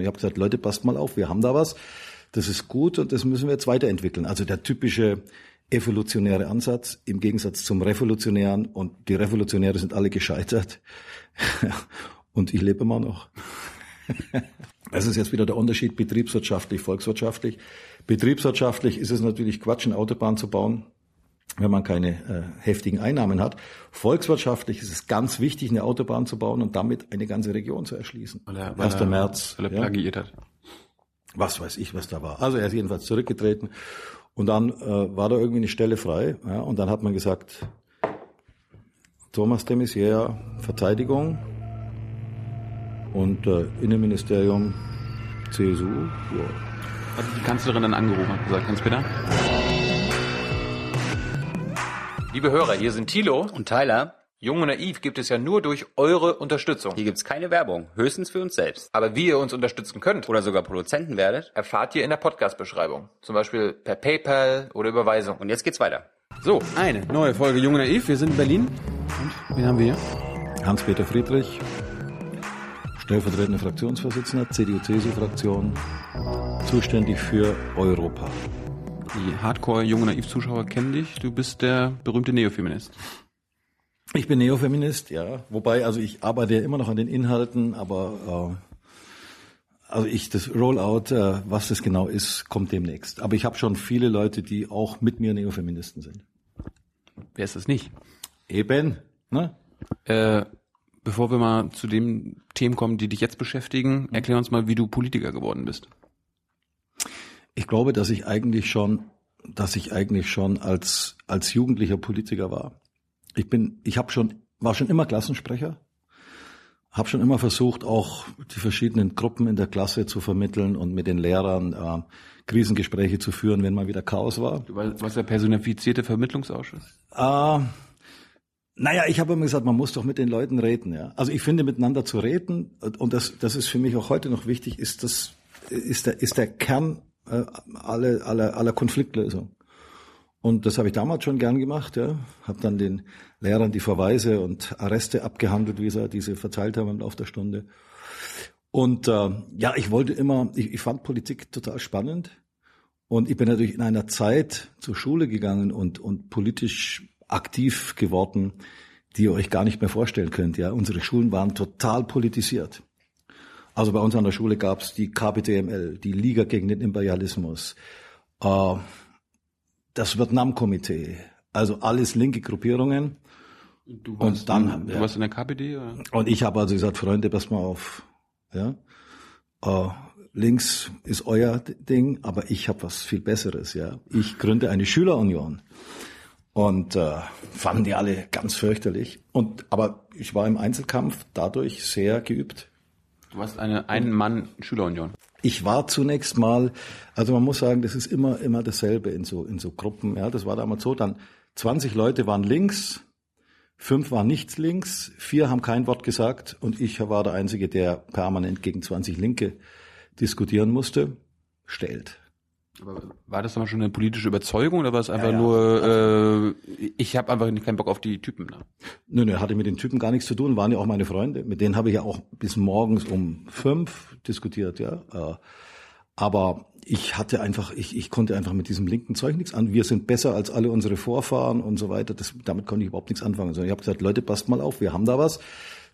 Ich habe gesagt, Leute, passt mal auf, wir haben da was, das ist gut und das müssen wir jetzt weiterentwickeln. Also der typische evolutionäre Ansatz im Gegensatz zum revolutionären und die Revolutionäre sind alle gescheitert und ich lebe immer noch. Das ist jetzt wieder der Unterschied betriebswirtschaftlich, volkswirtschaftlich. Betriebswirtschaftlich ist es natürlich Quatsch, eine Autobahn zu bauen, wenn man keine äh, heftigen Einnahmen hat. Volkswirtschaftlich ist es ganz wichtig, eine Autobahn zu bauen und damit eine ganze Region zu erschließen. Weil er, weil 1. er, März. Weil er plagiiert ja. hat. Was weiß ich, was da war. Also er ist jedenfalls zurückgetreten und dann äh, war da irgendwie eine Stelle frei ja, und dann hat man gesagt, Thomas de Maizière, Verteidigung, und äh, Innenministerium, CSU. Ja. Hat die Kanzlerin dann angerufen und gesagt, Hans-Peter? Liebe Hörer, hier sind Thilo und Tyler. Jung und Naiv gibt es ja nur durch eure Unterstützung. Hier gibt's keine Werbung, höchstens für uns selbst. Aber wie ihr uns unterstützen könnt oder sogar Produzenten werdet, erfahrt ihr in der Podcast-Beschreibung. Zum Beispiel per PayPal oder Überweisung. Und jetzt geht's weiter. So, eine neue Folge Jung und Naiv. Wir sind in Berlin. Und wen haben wir hier? Hans-Peter Friedrich, stellvertretender Fraktionsvorsitzender, CDU-CSU-Fraktion, zuständig für Europa. Die Hardcore junge Naiv-Zuschauer kennen dich. Du bist der berühmte Neofeminist. Ich bin Neofeminist, ja. Wobei, also ich arbeite ja immer noch an den Inhalten, aber äh, also ich das Rollout, äh, was das genau ist, kommt demnächst. Aber ich habe schon viele Leute, die auch mit mir Neofeministen sind. Wer ist das nicht? Eben, ne? Äh, bevor wir mal zu den Themen kommen, die dich jetzt beschäftigen, erklär uns mal, wie du Politiker geworden bist. Ich glaube, dass ich eigentlich schon, dass ich eigentlich schon als als jugendlicher Politiker war. Ich bin, ich habe schon, war schon immer Klassensprecher, habe schon immer versucht, auch die verschiedenen Gruppen in der Klasse zu vermitteln und mit den Lehrern äh, Krisengespräche zu führen, wenn mal wieder Chaos war. Du warst der personifizierte Vermittlungsausschuss? Äh, naja, ich habe immer gesagt, man muss doch mit den Leuten reden. Ja. Also ich finde, miteinander zu reden, und das, das ist für mich auch heute noch wichtig, ist das ist der, ist der Kern äh, aller, aller, aller Konfliktlösung. Und das habe ich damals schon gern gemacht. Ja. Habe dann den Lehrern die Verweise und Arreste abgehandelt, wie sie diese verteilt haben im Laufe der Stunde. Und äh, ja, ich wollte immer, ich, ich fand Politik total spannend. Und ich bin natürlich in einer Zeit zur Schule gegangen und, und politisch aktiv geworden, die ihr euch gar nicht mehr vorstellen könnt. Ja, unsere Schulen waren total politisiert. Also bei uns an der Schule gab es die KPTML, die Liga gegen den Imperialismus, äh, das Vietnam-Komitee, also alles linke Gruppierungen. Du warst, und dann, du ja. warst in der KPD? Oder? Und ich habe also gesagt, Freunde, pass mal auf. Ja, äh, links ist euer Ding, aber ich habe was viel Besseres. Ja, ich gründe eine Schülerunion. Und äh, fanden die alle ganz fürchterlich. Und aber ich war im Einzelkampf dadurch sehr geübt. Du warst eine Ein-Mann-Schülerunion. Ich war zunächst mal, also man muss sagen, das ist immer immer dasselbe in so in so Gruppen. Ja, das war damals so. Dann 20 Leute waren links, fünf waren nicht links, vier haben kein Wort gesagt und ich war der einzige, der permanent gegen 20 Linke diskutieren musste. Stellt. Aber war das dann schon eine politische Überzeugung oder war es einfach ja, ja. nur, äh, ich habe einfach keinen Bock auf die Typen? Ne? Nö, nö, hatte mit den Typen gar nichts zu tun, waren ja auch meine Freunde. Mit denen habe ich ja auch bis morgens um fünf diskutiert, ja. Äh, aber ich hatte einfach, ich, ich konnte einfach mit diesem linken Zeug nichts an. Wir sind besser als alle unsere Vorfahren und so weiter. Das, damit konnte ich überhaupt nichts anfangen. Sondern ich habe gesagt, Leute, passt mal auf, wir haben da was.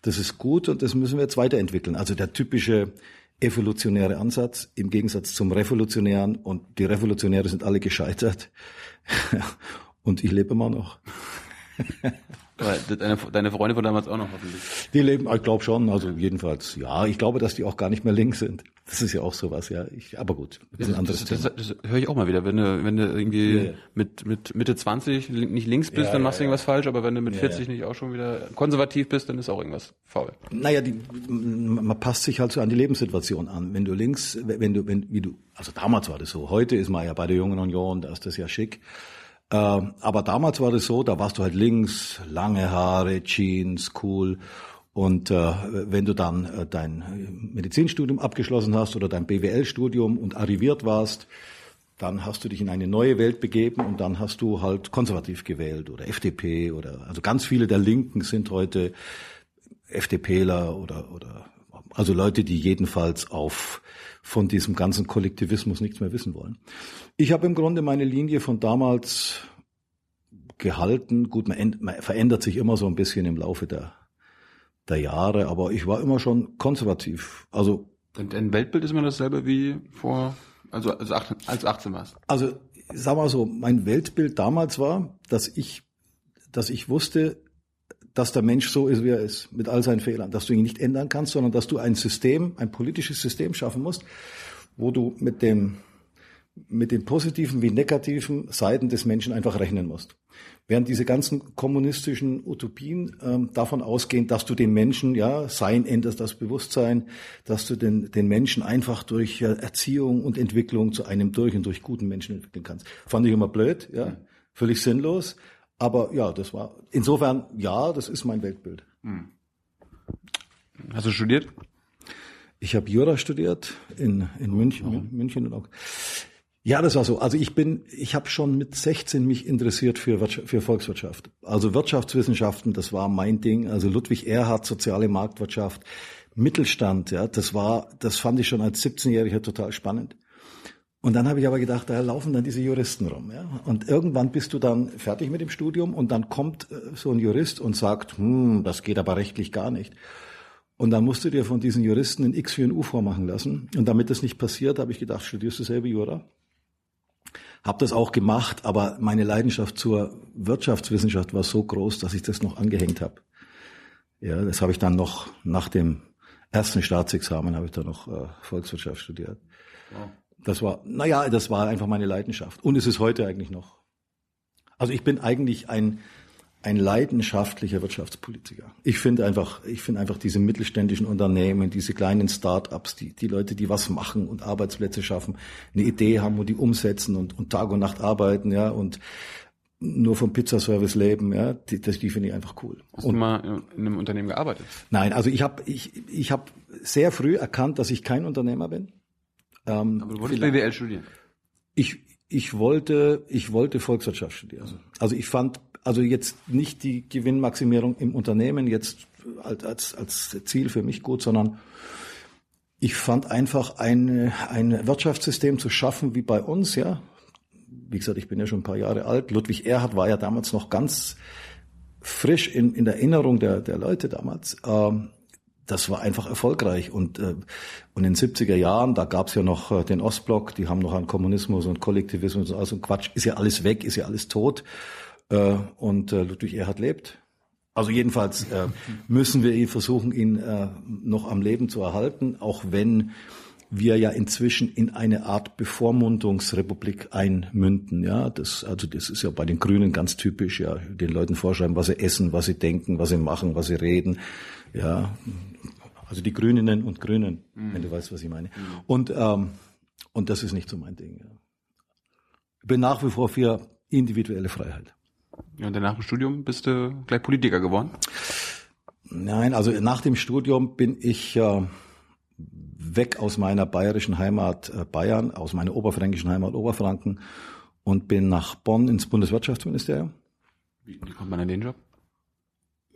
Das ist gut und das müssen wir jetzt weiterentwickeln. Also der typische evolutionäre Ansatz im Gegensatz zum revolutionären und die Revolutionäre sind alle gescheitert und ich lebe immer noch. deine, deine Freunde von damals auch noch hoffentlich. Die leben, ich glaube schon, also jedenfalls, ja, ich glaube, dass die auch gar nicht mehr links sind. Das ist ja auch sowas, ja. Ich, aber gut, das ist ein anderes das, das, das, das höre ich auch mal wieder. Wenn du, wenn du irgendwie ja, mit, mit Mitte 20 nicht links bist, ja, dann machst du irgendwas falsch, aber wenn du mit 40 nicht auch schon wieder konservativ bist, dann ist auch irgendwas faul. Naja, die, man passt sich halt so an die Lebenssituation an. Wenn du links, wenn du, wenn, wie du, also damals war das so, heute ist man ja bei der Jungen Union, da ist das ja schick. Äh, aber damals war das so, da warst du halt links, lange Haare, Jeans, cool. Und äh, wenn du dann äh, dein Medizinstudium abgeschlossen hast oder dein BWL-Studium und arriviert warst, dann hast du dich in eine neue Welt begeben und dann hast du halt konservativ gewählt oder FDP oder also ganz viele der Linken sind heute FDPler oder oder Also Leute, die jedenfalls auf von diesem ganzen Kollektivismus nichts mehr wissen wollen. Ich habe im Grunde meine Linie von damals gehalten. Gut, man, man verändert sich immer so ein bisschen im Laufe der, der Jahre, aber ich war immer schon konservativ. Also Dein Weltbild ist immer dasselbe wie vor, also als 18, als 18 warst. Also sag mal so, mein Weltbild damals war, dass ich, dass ich wusste, dass der Mensch so ist, wie er ist, mit all seinen Fehlern, dass du ihn nicht ändern kannst, sondern dass du ein System, ein politisches System schaffen musst, wo du mit dem, mit den positiven wie negativen Seiten des Menschen einfach rechnen musst. Während diese ganzen kommunistischen Utopien ähm, davon ausgehen, dass du den Menschen, ja, Sein änderst das Bewusstsein, dass du den, den Menschen einfach durch ja, Erziehung und Entwicklung zu einem durch und durch guten Menschen entwickeln kannst. Fand ich immer blöd, ja, völlig sinnlos. Aber ja, das war, insofern, ja, das ist mein Weltbild. Hm. Hast du studiert? Ich habe Jura studiert in, in München, mhm. München und auch. Ja, das war so. Also ich bin, ich habe schon mit 16 mich interessiert für, für Volkswirtschaft. Also Wirtschaftswissenschaften, das war mein Ding. Also Ludwig Erhard, soziale Marktwirtschaft, Mittelstand, ja, das war, das fand ich schon als 17-Jähriger total spannend. Und dann habe ich aber gedacht, da laufen dann diese Juristen rum. Ja? Und irgendwann bist du dann fertig mit dem Studium und dann kommt äh, so ein Jurist und sagt, hm, das geht aber rechtlich gar nicht. Und dann musst du dir von diesen Juristen ein X für ein U vormachen lassen. Und damit das nicht passiert, habe ich gedacht, studierst du selber Jura? Hab das auch gemacht, aber meine Leidenschaft zur Wirtschaftswissenschaft war so groß, dass ich das noch angehängt habe. Ja, das habe ich dann noch nach dem ersten Staatsexamen habe ich dann noch äh, Volkswirtschaft studiert. Wow. Das war, naja, das war einfach meine Leidenschaft. Und es ist heute eigentlich noch. Also ich bin eigentlich ein, ein leidenschaftlicher Wirtschaftspolitiker. Ich finde einfach, ich finde einfach diese mittelständischen Unternehmen, diese kleinen Start-ups, die, die Leute, die was machen und Arbeitsplätze schaffen, eine Idee haben und die umsetzen und, und Tag und Nacht arbeiten, ja, und nur vom Pizzaservice leben, ja, die, das, die finde ich einfach cool. Hast und, du mal in einem Unternehmen gearbeitet? Nein, also ich habe ich, ich hab sehr früh erkannt, dass ich kein Unternehmer bin. Ähm, Aber du wolltest BWL studieren? Ich, ich wollte, ich wollte Volkswirtschaft studieren. Also ich fand, also jetzt nicht die Gewinnmaximierung im Unternehmen jetzt als, als Ziel für mich gut, sondern ich fand einfach ein, ein Wirtschaftssystem zu schaffen wie bei uns, ja. Wie gesagt, ich bin ja schon ein paar Jahre alt. Ludwig Erhard war ja damals noch ganz frisch in, in der Erinnerung der, der Leute damals. Ähm, das war einfach erfolgreich. Und, äh, und in den 70er Jahren, da gab's ja noch äh, den Ostblock, die haben noch an Kommunismus und Kollektivismus und so Quatsch. Ist ja alles weg, ist ja alles tot. Äh, und äh, Ludwig Erhard lebt. Also jedenfalls äh, müssen wir ihn versuchen, ihn äh, noch am Leben zu erhalten, auch wenn wir ja inzwischen in eine Art Bevormundungsrepublik einmünden. Ja, das, also das ist ja bei den Grünen ganz typisch, ja, den Leuten vorschreiben, was sie essen, was sie denken, was sie machen, was sie reden. Ja, also die Grüninnen und Grünen, mhm. wenn du weißt, was ich meine. Mhm. Und, ähm, und das ist nicht so mein Ding. Ja. Ich bin nach wie vor für individuelle Freiheit. Ja, und nach dem Studium bist du gleich Politiker geworden? Nein, also nach dem Studium bin ich äh, weg aus meiner bayerischen Heimat äh, Bayern, aus meiner oberfränkischen Heimat Oberfranken und bin nach Bonn ins Bundeswirtschaftsministerium. Wie, wie kommt man an den Job?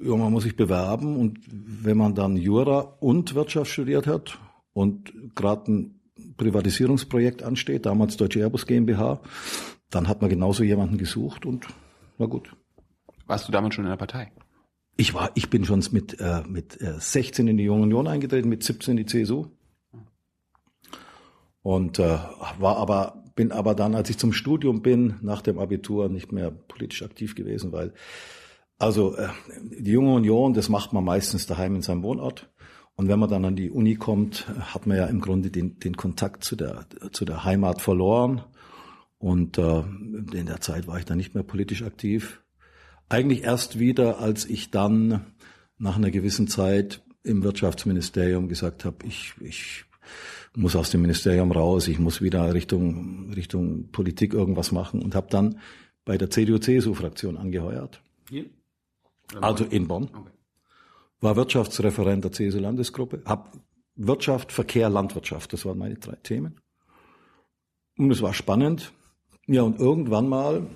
Ja, man muss sich bewerben und wenn man dann Jura und Wirtschaft studiert hat und gerade ein Privatisierungsprojekt ansteht, damals Deutsche Airbus GmbH, dann hat man genauso jemanden gesucht und war gut. Warst du damals schon in der Partei? Ich war, ich bin schon mit, äh, mit äh, 16 in die Junge Union eingetreten, mit 17 in die CSU. Und äh, war aber, bin aber dann, als ich zum Studium bin, nach dem Abitur nicht mehr politisch aktiv gewesen, weil also äh, die junge Union, das macht man meistens daheim in seinem Wohnort. Und wenn man dann an die Uni kommt, hat man ja im Grunde den, den Kontakt zu der, zu der Heimat verloren. Und äh, in der Zeit war ich dann nicht mehr politisch aktiv. Eigentlich erst wieder, als ich dann nach einer gewissen Zeit im Wirtschaftsministerium gesagt habe, ich, ich muss aus dem Ministerium raus, ich muss wieder Richtung, Richtung Politik irgendwas machen und habe dann bei der CDU-CSU-Fraktion angeheuert. Hier? Also in Bonn. Okay. War Wirtschaftsreferent der CSU-Landesgruppe, hab Wirtschaft, Verkehr, Landwirtschaft, das waren meine drei Themen. Und es war spannend. Ja, und irgendwann mal,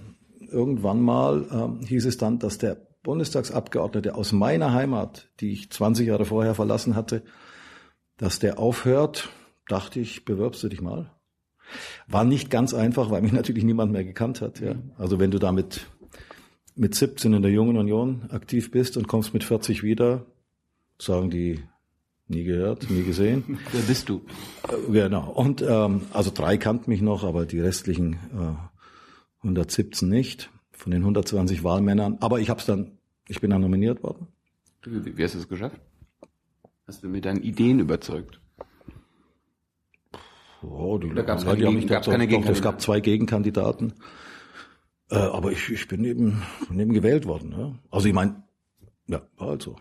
irgendwann mal ähm, hieß es dann, dass der Bundestagsabgeordnete aus meiner Heimat, die ich 20 Jahre vorher verlassen hatte, dass der aufhört, dachte ich, bewirbst du dich mal. War nicht ganz einfach, weil mich natürlich niemand mehr gekannt hat. Ja. Also wenn du damit mit 17 in der Jungen Union aktiv bist und kommst mit 40 wieder, sagen die, nie gehört, nie gesehen. Wer bist du? Genau. Und ähm, also drei kannten mich noch, aber die restlichen äh, 117 nicht. Von den 120 Wahlmännern. Aber ich hab's dann, ich bin dann nominiert worden. Wie, wie hast du es geschafft? Hast du mit deinen Ideen überzeugt? Oh, die, Oder gab's ja, die haben mich gab's doch- doch, Es gab zwei Gegenkandidaten. Äh, aber ich, ich bin eben, bin eben gewählt worden. Ja. Also ich meine, ja, war halt so.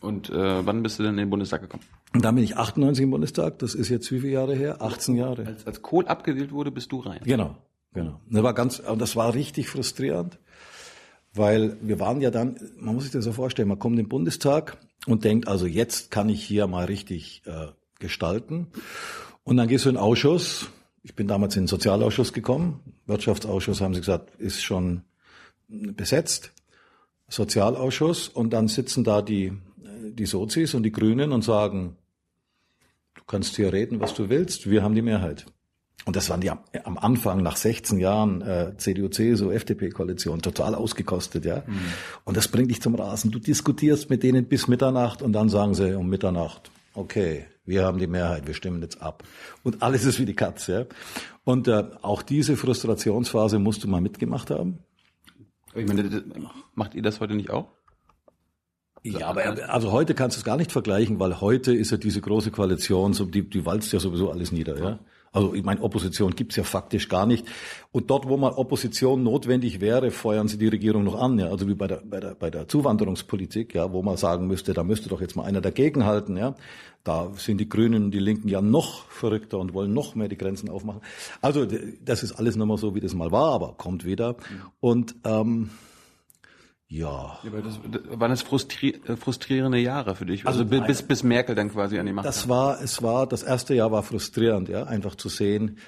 Und äh, wann bist du denn in den Bundestag gekommen? Und dann bin ich 98 im Bundestag. Das ist jetzt wie viele Jahre her? 18 Jahre. Als, als Kohl abgewählt wurde, bist du rein. Genau, genau. Das war ganz, und das war richtig frustrierend, weil wir waren ja dann, man muss sich das so vorstellen, man kommt in den Bundestag und denkt, also jetzt kann ich hier mal richtig äh, gestalten. Und dann gehst du in den Ausschuss. Ich bin damals in den Sozialausschuss gekommen. Wirtschaftsausschuss haben sie gesagt, ist schon besetzt. Sozialausschuss und dann sitzen da die, die Sozis und die Grünen und sagen, du kannst hier reden, was du willst, wir haben die Mehrheit. Und das waren die am, am Anfang, nach 16 Jahren äh, CDU, CSU, FDP-Koalition, total ausgekostet, ja. Und das bringt dich zum Rasen. Du diskutierst mit denen bis Mitternacht und dann sagen sie um Mitternacht, okay, wir haben die Mehrheit, wir stimmen jetzt ab. Und alles ist wie die Katze, ja. Und äh, auch diese Frustrationsphase musst du mal mitgemacht haben. Ich meine, macht ihr das heute nicht auch? Ja, aber also heute kannst du es gar nicht vergleichen, weil heute ist ja diese große Koalition, so die, die walzt ja sowieso alles nieder, ja. Also ich meine, Opposition gibt's ja faktisch gar nicht. Und dort, wo mal Opposition notwendig wäre, feuern sie die Regierung noch an, ja. Also wie bei der, bei der, bei der Zuwanderungspolitik, ja, wo man sagen müsste, da müsste doch jetzt mal einer dagegenhalten, ja. Da sind die Grünen und die Linken ja noch verrückter und wollen noch mehr die Grenzen aufmachen. Also das ist alles mehr so, wie das mal war, aber kommt wieder. Und ähm, ja. Ja, das, waren das frustri äh, frustrierende Jahre für dich? Also, Also bi- bis, bis Merkel dann quasi an die Macht Das kam. war, es war, das erste Jahr war frustrierend, ja, einfach zu sehen,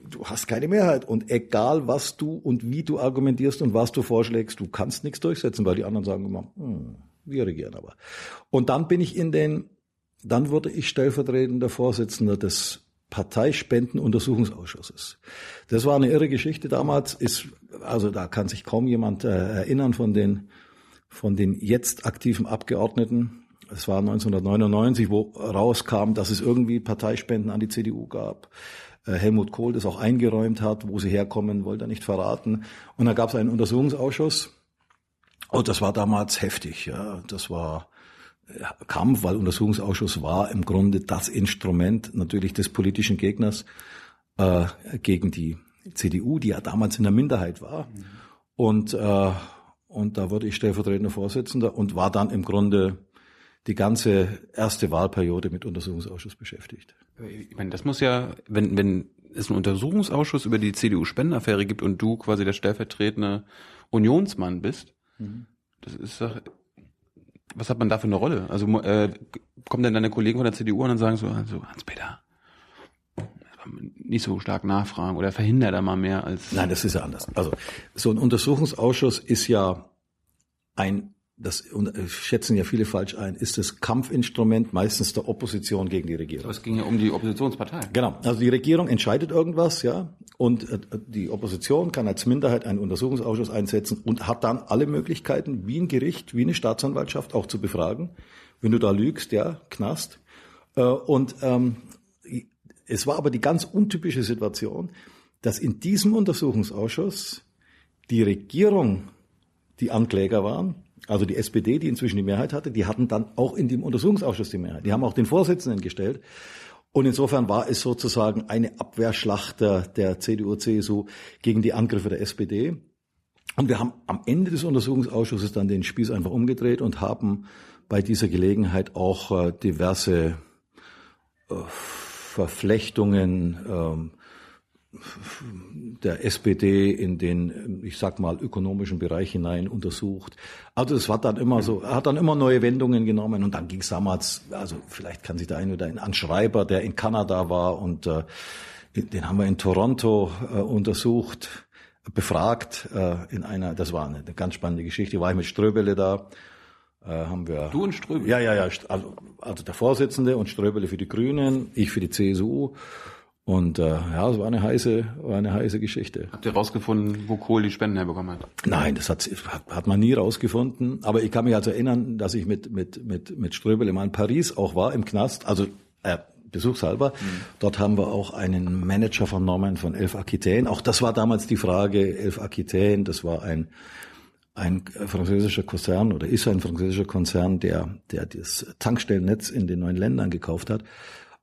du hast keine Mehrheit und egal was du und wie du argumentierst und was du vorschlägst, du kannst nichts durchsetzen, weil die anderen sagen immer, hm, wir regieren aber. Und dann bin ich in den, dann wurde ich stellvertretender Vorsitzender des Parteispendenuntersuchungsausschusses. Das war eine irre Geschichte damals, ist, also da kann sich kaum jemand äh, erinnern von den, von den jetzt aktiven Abgeordneten. Es war 1999, wo rauskam, dass es irgendwie Parteispenden an die CDU gab. Äh, Helmut Kohl das auch eingeräumt hat, wo sie herkommen, wollte er nicht verraten. Und dann gab es einen Untersuchungsausschuss. Und das war damals heftig, ja. Das war Kampf, weil Untersuchungsausschuss war im Grunde das Instrument natürlich des politischen Gegners äh, gegen die CDU, die ja damals in der Minderheit war. Und, äh, und da wurde ich stellvertretender Vorsitzender und war dann im Grunde die ganze erste Wahlperiode mit Untersuchungsausschuss beschäftigt. Ich meine, das muss ja, wenn, wenn es einen Untersuchungsausschuss über die CDU-Spendenaffäre gibt und du quasi der stellvertretende Unionsmann bist, das ist doch, was hat man da für eine Rolle? Also äh, kommen denn deine Kollegen von der CDU und dann sagen so, also Hans-Peter, nicht so stark nachfragen oder verhindert er mal mehr als... Nein, das ist ja anders. Also so ein Untersuchungsausschuss ist ja ein, das äh, schätzen ja viele falsch ein, ist das Kampfinstrument meistens der Opposition gegen die Regierung. Aber es ging ja um die Oppositionspartei. Genau. Also die Regierung entscheidet irgendwas, ja, und äh, die Opposition kann als Minderheit einen Untersuchungsausschuss einsetzen und hat dann alle Möglichkeiten, wie ein Gericht, wie eine Staatsanwaltschaft auch zu befragen. Wenn du da lügst, ja, Knast. Äh, Und ähm, es war aber die ganz untypische Situation, dass in diesem Untersuchungsausschuss die Regierung die Ankläger waren, also die SPD, die inzwischen die Mehrheit hatte, die hatten dann auch in dem Untersuchungsausschuss die Mehrheit. Die haben auch den Vorsitzenden gestellt. Und insofern war es sozusagen eine Abwehrschlacht der, der CDU, CSU gegen die Angriffe der SPD. Und wir haben am Ende des Untersuchungsausschusses dann den Spieß einfach umgedreht und haben bei dieser Gelegenheit auch äh, diverse äh, Verflechtungen ähm, der SPD in den, ich sag mal, ökonomischen Bereich hinein untersucht. Also es war dann immer so, hat dann immer neue Wendungen genommen und dann ging es damals, also vielleicht kann sich der eine oder ein an Schreiber, der in Kanada war und äh, den haben wir in Toronto äh, untersucht, befragt äh, in einer, das war eine, eine ganz spannende Geschichte, war ich mit Ströbele da äh, haben wir. Du und Ströbele? Ja, ja, ja. Also, also der Vorsitzende und Ströbele für die Grünen, ich für die CSU. Und äh, ja, es war eine heiße, war eine heiße Geschichte. Habt ihr rausgefunden, wo Kohl die Spenden herbekommen hat? Nein, das hat, hat, hat man nie rausgefunden. Aber ich kann mich also erinnern, dass ich mit, mit, mit, mit Ströbele mal in Paris auch war, im Knast, also äh, besuchshalber. Dort haben wir auch einen Manager vernommen von Elf Aquitaine. Auch das war damals die Frage, Elf Aquitaine, das war ein, ein französischer Konzern oder ist ein französischer Konzern, der, der das Tankstellennetz in den neuen Ländern gekauft hat.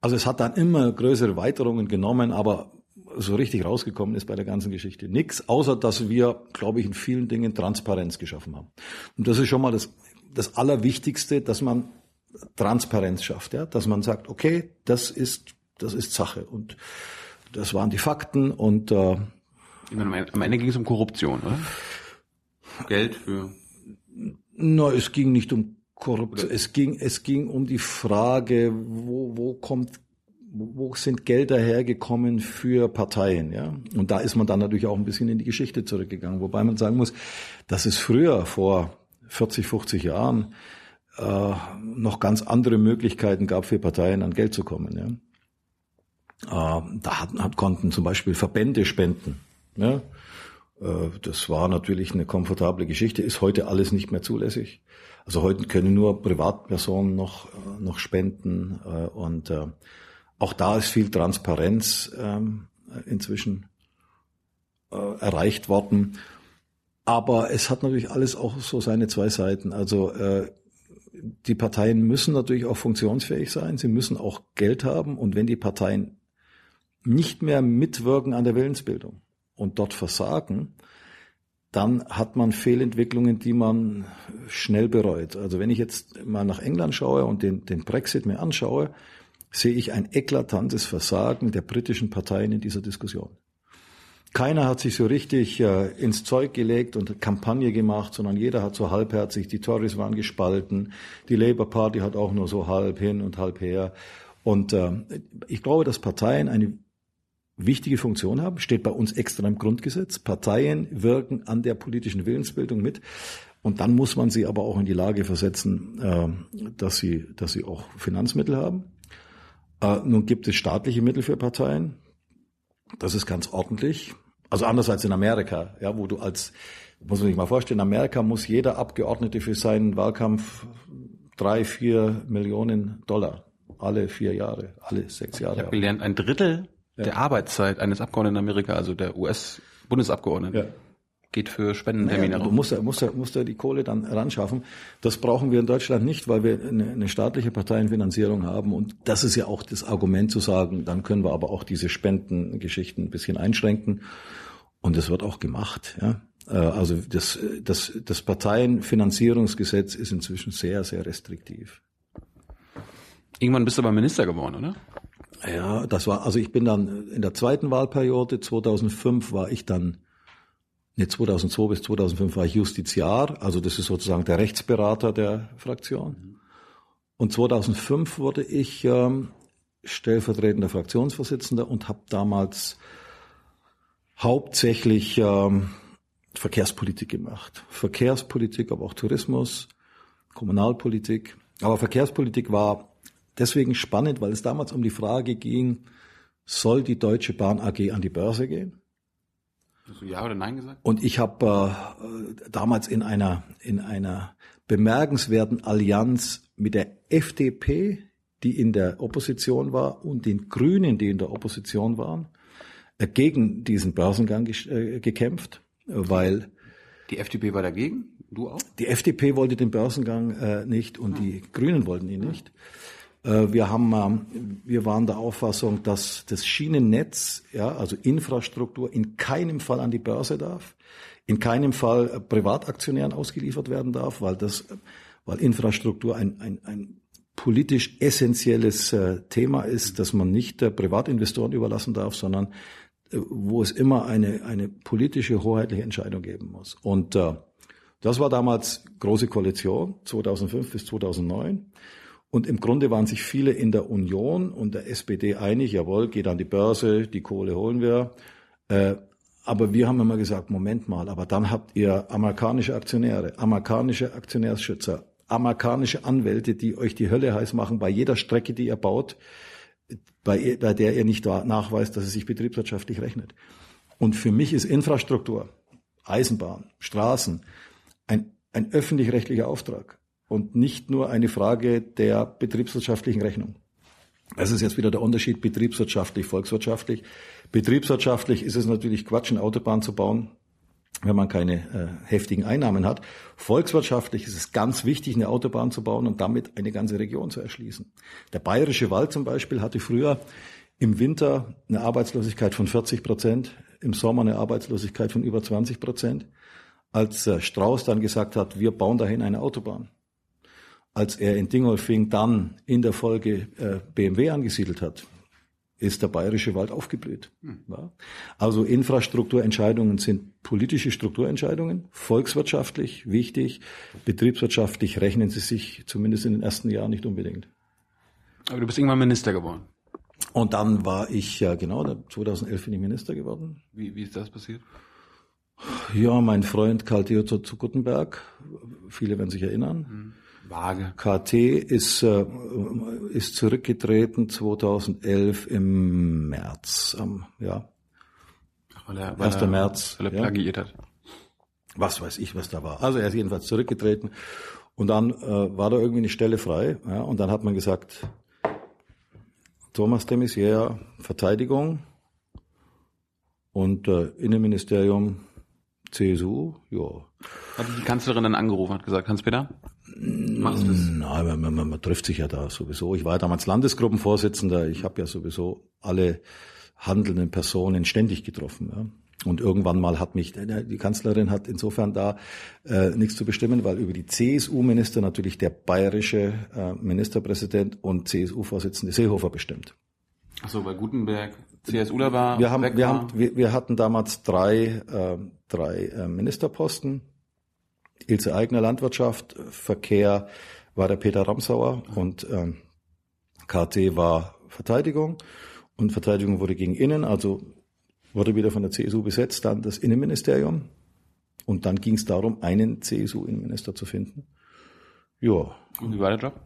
Also es hat dann immer größere Weiterungen genommen, aber so richtig rausgekommen ist bei der ganzen Geschichte nichts, außer dass wir, glaube ich, in vielen Dingen Transparenz geschaffen haben. Und das ist schon mal das, das Allerwichtigste, dass man Transparenz schafft, ja, dass man sagt, okay, das ist, das ist Sache und das waren die Fakten und äh, Ich meine, am Ende ging es um Korruption, oder? Geld für. No, es ging nicht um Korruption. Es ging, es ging um die Frage, wo, wo kommt, wo sind Gelder hergekommen für Parteien, ja? Und da ist man dann natürlich auch ein bisschen in die Geschichte zurückgegangen, wobei man sagen muss, dass es früher vor 40, 50 Jahren äh, noch ganz andere Möglichkeiten gab für Parteien an Geld zu kommen, ja? Äh, da hat, hat, konnten zum Beispiel Verbände spenden, ja? Äh, Das war natürlich eine komfortable Geschichte, ist heute alles nicht mehr zulässig. Also heute können nur Privatpersonen noch, äh, noch spenden äh, und auch da ist viel Transparenz ähm, inzwischen erreicht worden. Aber es hat natürlich alles auch so seine zwei Seiten. Also die Parteien müssen natürlich auch funktionsfähig sein, sie müssen auch Geld haben und wenn die Parteien nicht mehr mitwirken an der Willensbildung und dort versagen, dann hat man Fehlentwicklungen, die man schnell bereut. Also wenn ich jetzt mal nach England schaue und den, den Brexit mir anschaue, sehe ich ein eklatantes Versagen der britischen Parteien in dieser Diskussion. Keiner hat sich so richtig äh, ins Zeug gelegt und Kampagne gemacht, sondern jeder hat so halbherzig, die Tories waren gespalten, die Labour Party hat auch nur so halb hin und halb her. Und äh, ich glaube, dass Parteien eine wichtige Funktion haben, steht bei uns extra im Grundgesetz. Parteien wirken an der politischen Willensbildung mit. Und dann muss man sie aber auch in die Lage versetzen, äh, dass sie, dass sie auch Finanzmittel haben. Äh, nun gibt es staatliche Mittel für Parteien. Das ist ganz ordentlich. Also anders als in Amerika, ja, wo du als, muss man sich mal vorstellen, in Amerika muss jeder Abgeordnete für seinen Wahlkampf drei, vier Millionen Dollar alle vier Jahre, alle sechs Jahre. Ich habe gelernt, ein Drittel der Arbeitszeit eines Abgeordneten in Amerika, also der US-Bundesabgeordneten, Ja. geht für Spendentermine Ja, du musst, ja- musst, ja- musst ja die Kohle dann ranschaffen. Das brauchen wir in Deutschland nicht, weil wir eine, eine staatliche Parteienfinanzierung haben. Und das ist ja auch das Argument zu sagen, dann können wir aber auch diese Spendengeschichten ein bisschen einschränken. Und das wird auch gemacht. Ja. Äh, Also das, das, das Parteienfinanzierungsgesetz ist inzwischen sehr, sehr restriktiv. Irgendwann bist du aber Minister geworden, oder? Ja, das war, also ich bin dann in der zweiten Wahlperiode, 2005 war ich dann, ne, 2002 bis 2005 war ich Justiziar, also das ist sozusagen der Rechtsberater der Fraktion. Und 2005 wurde ich ähm, stellvertretender Fraktionsvorsitzender und habe damals hauptsächlich ähm, Verkehrspolitik gemacht. Verkehrspolitik, aber auch Tourismus, Kommunalpolitik. Aber Verkehrspolitik war deswegen spannend, weil es damals um die Frage ging, soll die Deutsche Bahn AG an die Börse gehen? Hast du Ja oder Nein gesagt? Und ich habe äh, damals in einer, in einer bemerkenswerten Allianz mit der FDP, die in der Opposition war, und den Grünen, die in der Opposition waren, äh, gegen diesen Börsengang äh, gekämpft, weil Die FDP war dagegen? Du auch? die FDP wollte den Börsengang äh, nicht und die Grünen wollten ihn nicht. Wir haben, ähm, wir waren der Auffassung, dass das Schienennetz, ja, also Infrastruktur, in keinem Fall an die Börse darf, in keinem Fall äh, Privataktionären ausgeliefert werden darf, weil das, äh, weil Infrastruktur ein, ein, ein politisch essentielles äh, Thema ist, das man nicht äh, Privatinvestoren überlassen darf, sondern äh, wo es immer eine, eine politische, hoheitliche Entscheidung geben muss. Und äh, das war damals große Koalition, 2005 bis 2009. Und im Grunde waren sich viele in der Union und der SPD einig, jawohl, geht an die Börse, die Kohle holen wir. Äh, aber wir haben immer gesagt, Moment mal, aber dann habt ihr amerikanische Aktionäre, amerikanische Aktionärsschützer, amerikanische Anwälte, die euch die Hölle heiß machen bei jeder Strecke, die ihr baut, bei, bei der ihr nicht nachweist, dass es sich betriebswirtschaftlich rechnet. Und für mich ist Infrastruktur, Eisenbahn, Straßen ein, ein öffentlich-rechtlicher Auftrag und nicht nur eine Frage der betriebswirtschaftlichen Rechnung. Das ist jetzt wieder der Unterschied betriebswirtschaftlich, volkswirtschaftlich. Betriebswirtschaftlich ist es natürlich Quatsch, eine Autobahn zu bauen, wenn man keine äh, heftigen Einnahmen hat. Volkswirtschaftlich ist es ganz wichtig, eine Autobahn zu bauen und damit eine ganze Region zu erschließen. Der Bayerische Wald zum Beispiel hatte früher im Winter eine Arbeitslosigkeit von 40 Prozent, im Sommer eine Arbeitslosigkeit von über 20 Prozent. Als äh, Strauß dann gesagt hat, wir bauen dahin eine Autobahn, als er in Dingolfing dann in der Folge äh, BMW angesiedelt hat, ist der bayerische Wald aufgeblüht. Hm. Ja. Also Infrastrukturentscheidungen sind politische Strukturentscheidungen, volkswirtschaftlich wichtig, betriebswirtschaftlich rechnen sie sich zumindest in den ersten Jahren nicht unbedingt. Aber du bist irgendwann Minister geworden. Und dann war ich, ja genau, 2011 bin ich Minister geworden. Wie, wie ist das passiert? Ja, mein Freund Karl Theodor zu Guttenberg, viele werden sich erinnern, hm. Vage. KT ist, äh, ist zurückgetreten 2011 im März, ähm, ja. Weil er, weil 1. er, März. Weil er ja. plagiiert hat. Was weiß ich, was da war. Also er ist jedenfalls zurückgetreten. Und dann äh, war da irgendwie eine Stelle frei. Ja, und dann hat man gesagt, Thomas de Maizière, Verteidigung und äh, Innenministerium, CSU, ja. Hat die Kanzlerin dann angerufen, hat gesagt, Hans-Peter, machst du das? Nein, man, man, man trifft sich ja da sowieso. Ich war ja damals Landesgruppenvorsitzender. Ich habe ja sowieso alle handelnden Personen ständig getroffen. Ja. Und irgendwann mal hat mich, die Kanzlerin hat insofern da äh, nichts zu bestimmen, weil über die CSU-Minister natürlich der bayerische äh, Ministerpräsident und CSU-Vorsitzende Seehofer bestimmt. Ach so, weil Gutenberg CSUler war. Wir haben, wir war. haben, wir, wir hatten damals drei, äh, drei äh, Ministerposten. Ilse Eigner Landwirtschaft, Verkehr war der Peter Ramsauer und ähm, KT war Verteidigung und Verteidigung wurde gegen Innen, also wurde wieder von der CSU besetzt, dann das Innenministerium und dann ging es darum, einen CSU-Innenminister zu finden. Ja, Und wie war der Job?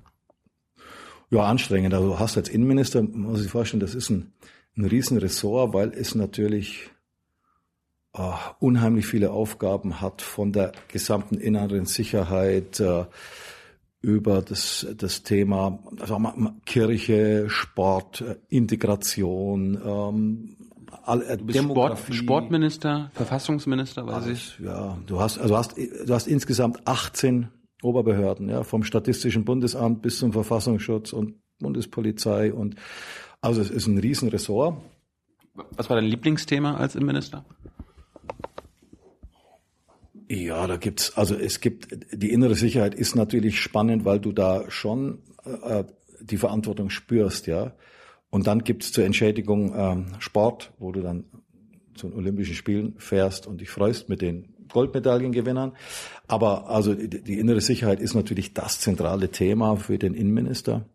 ja, anstrengend. Also hast du als Innenminister, muss sich vorstellen, das ist ein, ein riesen Ressort, weil es natürlich äh, unheimlich viele Aufgaben hat von der gesamten inneren Sicherheit äh, über das, das Thema also Kirche, Sport, äh, Integration, ähm, all, Sport. Sportminister, Verfassungsminister, weiß ich. Ja, du hast, also hast, du hast insgesamt 18 Oberbehörden, ja, vom Statistischen Bundesamt bis zum Verfassungsschutz und Bundespolizei und also es ist ein Riesenressort. Was war dein Lieblingsthema als Innenminister? Ja, da gibt's, also es gibt, die innere Sicherheit ist natürlich spannend, weil du da schon äh, die Verantwortung spürst, ja. Und dann gibt's zur Entschädigung ähm, Sport, wo du dann zu den Olympischen Spielen fährst und dich freust mit den Goldmedaillengewinnern. Aber also die, die innere Sicherheit ist natürlich das zentrale Thema für den Innenminister.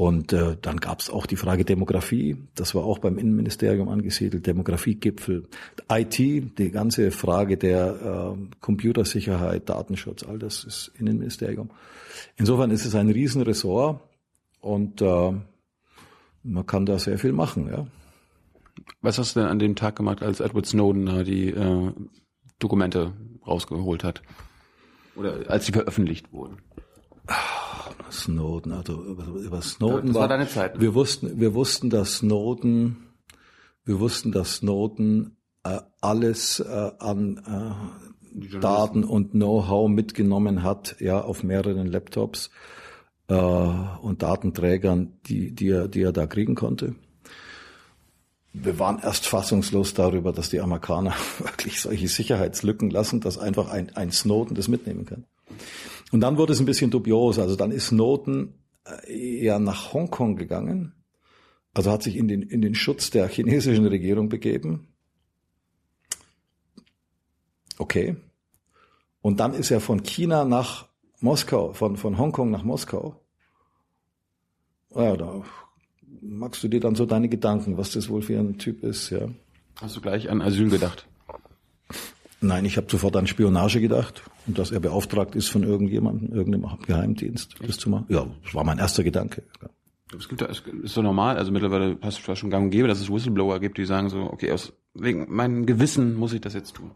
Und äh, dann gab es auch die Frage Demografie. Das war auch beim Innenministerium angesiedelt. Demografiegipfel, IT, die ganze Frage der äh, Computersicherheit, Datenschutz, all das ist Innenministerium. Insofern ist es ein Riesenressort und äh, man kann da sehr viel machen. Ja. Was hast du denn an dem Tag gemacht, als Edward Snowden da die äh, Dokumente rausgeholt hat? Oder als sie veröffentlicht wurden? Snowden, also über, über Snowden Das war deine Zeit, ne? Wir wussten, wir wussten, dass Snowden, wir wussten, dass Snowden äh, alles äh, an äh, Daten und Know-how mitgenommen hat, ja, auf mehreren Laptops äh, und Datenträgern, die, die er, die er da kriegen konnte. Wir waren erst fassungslos darüber, dass die Amerikaner wirklich solche Sicherheitslücken lassen, dass einfach ein, ein Snowden das mitnehmen kann. Und dann wurde es ein bisschen dubios. Also dann ist Snowden äh, ja nach Hongkong gegangen. Also hat sich in den, in den Schutz der chinesischen Regierung begeben. Okay. Und dann ist er von China nach Moskau, von, von Hongkong nach Moskau. Ja, da magst du dir dann so deine Gedanken, was das wohl für ein Typ ist, ja. Hast du gleich an Asyl gedacht? Nein, ich habe sofort an Spionage gedacht und dass er beauftragt ist von irgendjemandem, irgendeinem Geheimdienst, das zu machen. Ja, das war mein erster Gedanke. Ja. Es gibt, es ist so normal, also mittlerweile hast du schon gang und gäbe, dass es Whistleblower gibt, die sagen so, okay, aus wegen meinem Gewissen muss ich das jetzt tun.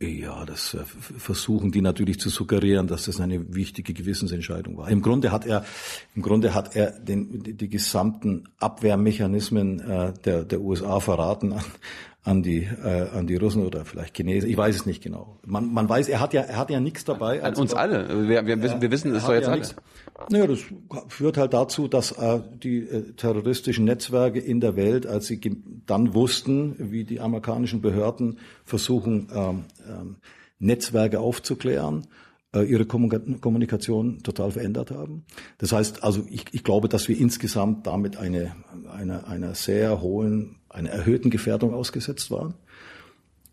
Ja, das äh, versuchen die natürlich zu suggerieren, dass das eine wichtige Gewissensentscheidung war. Im Grunde hat er, im Grunde hat er den, die, die gesamten Abwehrmechanismen äh, der, der USA verraten an, an die äh, an die Russen oder vielleicht Chinesen. Ich weiß es nicht genau. Man, man weiß, er hat ja er hat ja nichts dabei. An uns alle. Wir, wir, wissen, wir wissen es doch jetzt ja alle. Naja, das führt halt dazu, dass äh, die äh, terroristischen Netzwerke in der Welt, als sie dann wussten, wie die amerikanischen Behörden versuchen, ähm, ähm, Netzwerke aufzuklären, äh, ihre Kommunika- Kommunikation total verändert haben. Das heißt, also ich, ich glaube, dass wir insgesamt damit eine, eine, einer sehr hohen, einer erhöhten Gefährdung ausgesetzt waren.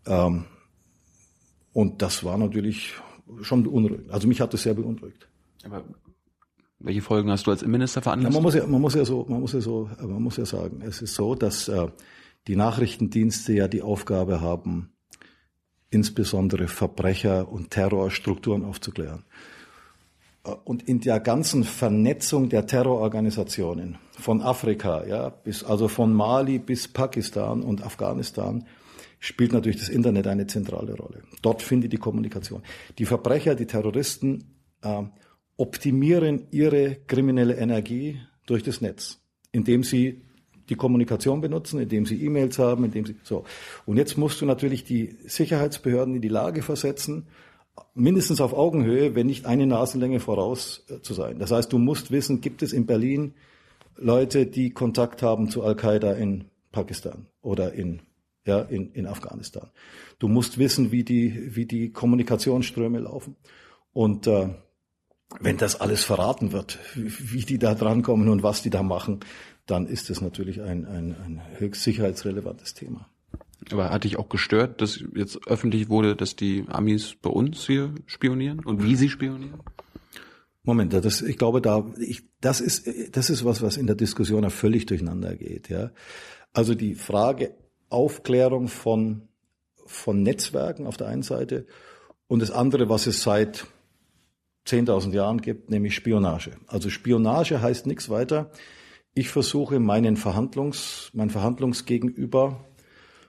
Ähm, und das war natürlich schon beunruhigend. Also mich hat das sehr beunruhigt. Aber welche Folgen hast du als Innenminister Ja, veranlasst? man muss ja, man muss ja so, man muss ja so, man muss ja sagen, es ist so, dass äh, die Nachrichtendienste ja die Aufgabe haben, insbesondere Verbrecher und Terrorstrukturen aufzuklären. Äh, Und in der ganzen Vernetzung der Terrororganisationen von Afrika, ja, bis, also von Mali bis Pakistan und Afghanistan, spielt natürlich das Internet eine zentrale Rolle. Dort findet die Kommunikation. Die Verbrecher, die Terroristen äh, optimieren ihre kriminelle Energie durch das Netz, indem sie die Kommunikation benutzen, indem sie E-Mails haben, indem sie so. Und jetzt musst du natürlich die Sicherheitsbehörden in die Lage versetzen, mindestens auf Augenhöhe, wenn nicht eine Nasenlänge voraus äh, zu sein. Das heißt, du musst wissen, gibt es in Berlin Leute, die Kontakt haben zu Al-Qaida in Pakistan oder in ja, in, in Afghanistan. Du musst wissen, wie die, wie die Kommunikationsströme laufen. Und äh, wenn das alles verraten wird, wie, wie die da drankommen und was die da machen, dann ist das natürlich ein, ein, ein höchst sicherheitsrelevantes Thema. Aber hat dich auch gestört, dass jetzt öffentlich wurde, dass die Amis bei uns hier spionieren und wie sie spionieren? Moment, das, ich glaube, da, ich, das ist, das ist was, was in der Diskussion ja völlig durcheinander geht, ja. Also die Frage Aufklärung von, von Netzwerken auf der einen Seite und das andere, was es seit 10.000 Jahren gibt, nämlich Spionage. Also Spionage heißt nichts weiter. Ich versuche meinen Verhandlungs, mein Verhandlungsgegenüber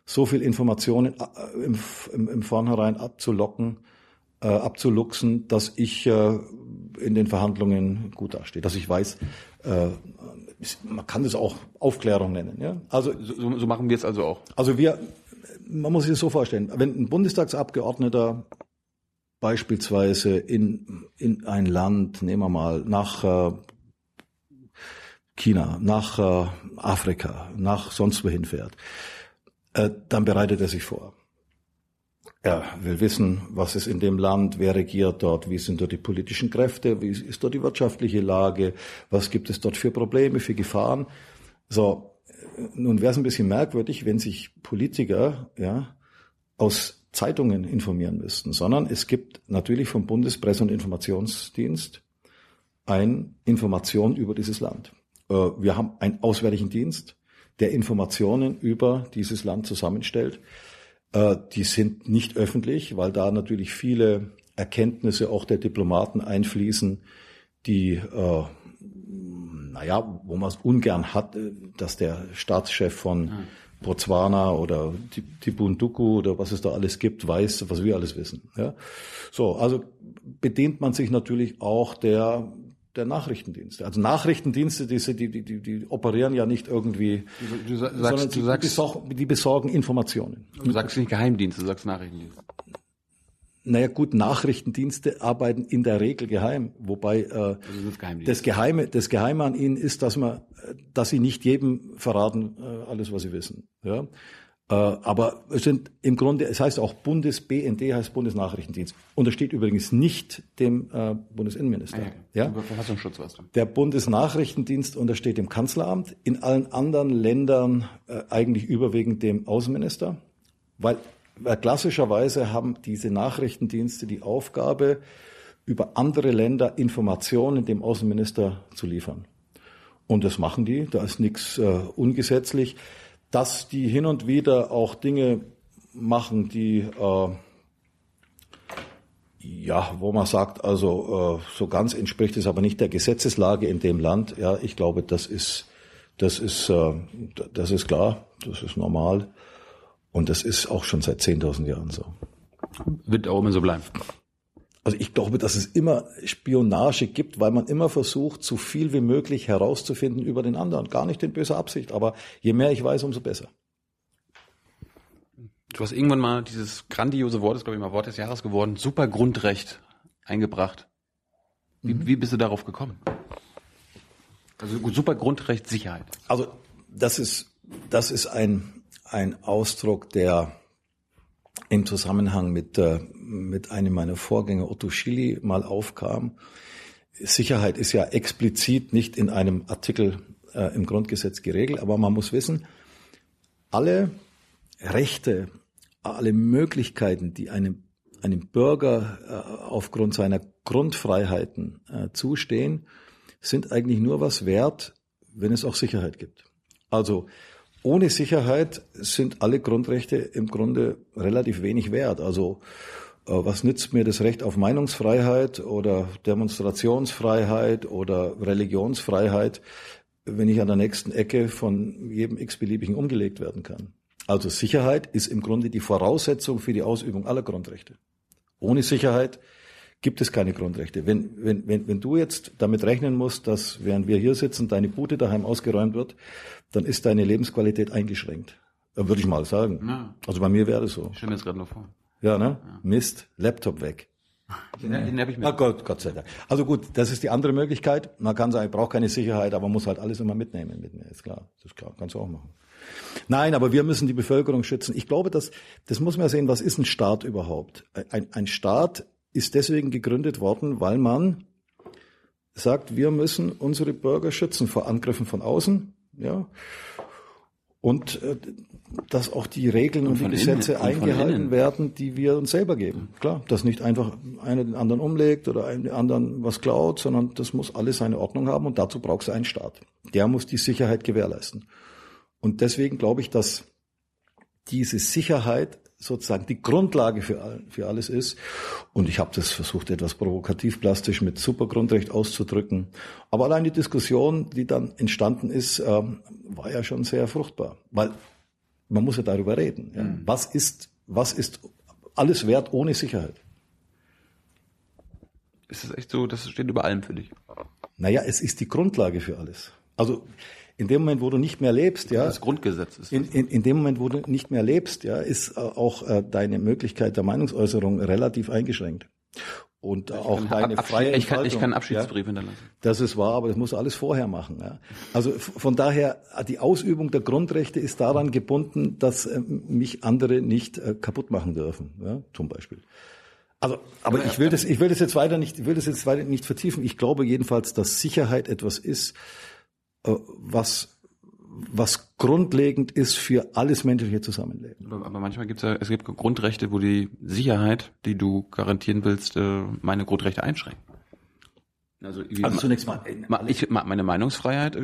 so viel Informationen äh, im, im, im Vornherein abzulocken, äh, abzuluxen, dass ich äh, in den Verhandlungen gut dastehe, dass ich weiß, äh, man kann das auch Aufklärung nennen. Ja? Also, So, so machen wir es also auch. also wir, man muss sich das so vorstellen, wenn ein Bundestagsabgeordneter beispielsweise in, in ein Land, nehmen wir mal, nach äh, China, nach äh, Afrika, nach sonst wohin fährt, äh, dann bereitet er sich vor. Er will wissen, was ist in dem Land, wer regiert dort, wie sind dort die politischen Kräfte, wie ist dort die wirtschaftliche Lage, was gibt es dort für Probleme, für Gefahren. So, nun wäre es ein bisschen merkwürdig, wenn sich Politiker ja aus Zeitungen informieren müssten, sondern es gibt natürlich vom Bundespresse- und Informationsdienst ein Information über dieses Land. Äh, Wir haben einen Auswärtigen Dienst, der Informationen über dieses Land zusammenstellt. Äh, Die sind nicht öffentlich, weil da natürlich viele Erkenntnisse auch der Diplomaten einfließen, die, äh, naja, wo man es ungern hat, äh, dass der Staatschef von Botswana oder Tibunduku oder was es da alles gibt, weiß, was wir alles wissen. Ja? So, also bedient man sich natürlich auch der der Nachrichtendienste. Also Nachrichtendienste, die, die, die, die, die operieren ja nicht irgendwie, Du, sondern sagst, die, du, sagst, besorgen, die besorgen Informationen. du sagst nicht Geheimdienst, du sagst Nachrichtendienst. Naja gut, Nachrichtendienste arbeiten in der Regel geheim, wobei äh, Geheimdienste. das Geheime, das Geheime an ihnen ist, dass man, äh, dass sie nicht jedem verraten äh, alles, was sie wissen. Ja, aber es sind im Grunde, es heißt auch Bundes-BND heißt Bundesnachrichtendienst. Untersteht übrigens nicht dem äh, Bundesinnenminister. Ja, Über Verfassungsschutz was du. der Bundesnachrichtendienst untersteht dem Kanzleramt, in allen anderen Ländern äh, eigentlich überwiegend dem Außenminister, weil, weil klassischerweise haben diese Nachrichtendienste die Aufgabe, über andere Länder Informationen dem Außenminister zu liefern. Und das machen die, da ist nichts äh, ungesetzlich. Dass die hin und wieder auch Dinge machen, die äh, Ja, wo man sagt, also äh, so ganz entspricht es aber nicht der Gesetzeslage in dem Land. Ja, ich glaube, das ist das ist äh, das ist klar, das ist normal und das ist auch schon seit 10.000 Jahren so. Wird auch immer so bleiben. Also ich glaube, dass es immer Spionage gibt, weil man immer versucht, so viel wie möglich herauszufinden über den anderen. Gar nicht in böser Absicht, aber je mehr ich weiß, umso besser. Du hast irgendwann mal dieses grandiose Wort, ist glaube ich mal Wort des Jahres geworden, super Grundrecht eingebracht. Wie, mhm. wie bist du darauf gekommen? Also super Grundrecht Sicherheit. Also das ist das ist ein ein Ausdruck, der im Zusammenhang mit, äh, mit einem meiner Vorgänger Otto Schilly mal aufkam. Sicherheit ist ja explizit nicht in einem Artikel äh, im Grundgesetz geregelt, aber man muss wissen, alle Rechte, alle Möglichkeiten, die einem, einem Bürger äh, aufgrund seiner Grundfreiheiten äh, zustehen, sind eigentlich nur was wert, wenn es auch Sicherheit gibt. Also ohne Sicherheit sind alle Grundrechte im Grunde relativ wenig wert. Also äh, was nützt mir das Recht auf Meinungsfreiheit oder Demonstrationsfreiheit oder Religionsfreiheit, wenn ich an der nächsten Ecke von jedem x-beliebigen umgelegt werden kann? Also Sicherheit ist im Grunde die Voraussetzung für die Ausübung aller Grundrechte. Ohne Sicherheit gibt es keine Grundrechte. Wenn, wenn, wenn, wenn du jetzt damit rechnen musst, dass während wir hier sitzen, deine Bude daheim ausgeräumt wird, dann ist deine Lebensqualität eingeschränkt. Würde ich mal sagen. Ja. Also bei mir wäre es so. Ich stelle mir jetzt gerade nur vor. Ja, ne? Ja. Mist, Laptop weg. Den, den habe ich mir. Ah, Gott, Gott sei Dank. Also gut, das ist die andere Möglichkeit. Man kann sagen, ich brauche keine Sicherheit, aber man muss halt alles immer mitnehmen mit mir. Ist klar, das ist klar, kannst du auch machen. Nein, aber wir müssen die Bevölkerung schützen. Ich glaube, dass, das muss man ja sehen, was ist ein Staat überhaupt? Ein, ein Staat ist deswegen gegründet worden, weil man sagt, wir müssen unsere Bürger schützen vor Angriffen von außen, ja, und äh, dass auch die Regeln und, und die Gesetze innen, eingehalten werden, die wir uns selber geben. Klar, dass nicht einfach einer den anderen umlegt oder einen anderen was klaut, sondern das muss alles seine Ordnung haben und dazu braucht es einen Staat. Der muss die Sicherheit gewährleisten. Und deswegen glaube ich, dass diese Sicherheit sozusagen die Grundlage für, für alles ist. Und ich habe das versucht, etwas provokativ plastisch mit Supergrundrecht auszudrücken. Aber allein die Diskussion, die dann entstanden ist, ähm, war ja schon sehr fruchtbar. Weil man muss ja darüber reden. Ja. Mhm. Was ist, was ist alles wert ohne Sicherheit? Ist es echt so, das steht über allem für dich? Naja, es ist die Grundlage für alles. Also in dem Moment, wo du nicht mehr lebst, ja. Das Grundgesetz ist. In, in, in dem Moment, wo du nicht mehr lebst, ja, ist äh, auch äh, deine Möglichkeit der Meinungsäußerung relativ eingeschränkt. Und ich auch deine freie ich kann, ich kann Abschiedsbrief ja, hinterlassen. Das ist wahr, aber das muss alles vorher machen. Ja. Also von daher, die Ausübung der Grundrechte ist daran gebunden, dass äh, mich andere nicht äh, kaputt machen dürfen, ja, zum Beispiel. Also, aber ich will das, ich will das jetzt weiter nicht, ich will das jetzt weiter nicht vertiefen. Ich glaube jedenfalls, dass Sicherheit etwas ist, äh, was was grundlegend ist für alles menschliche Zusammenleben. Aber, aber manchmal gibt es ja, es gibt Grundrechte, wo die Sicherheit, die du garantieren willst, äh, meine Grundrechte einschränkt. Also, also zunächst mal, ich, meine Meinungsfreiheit.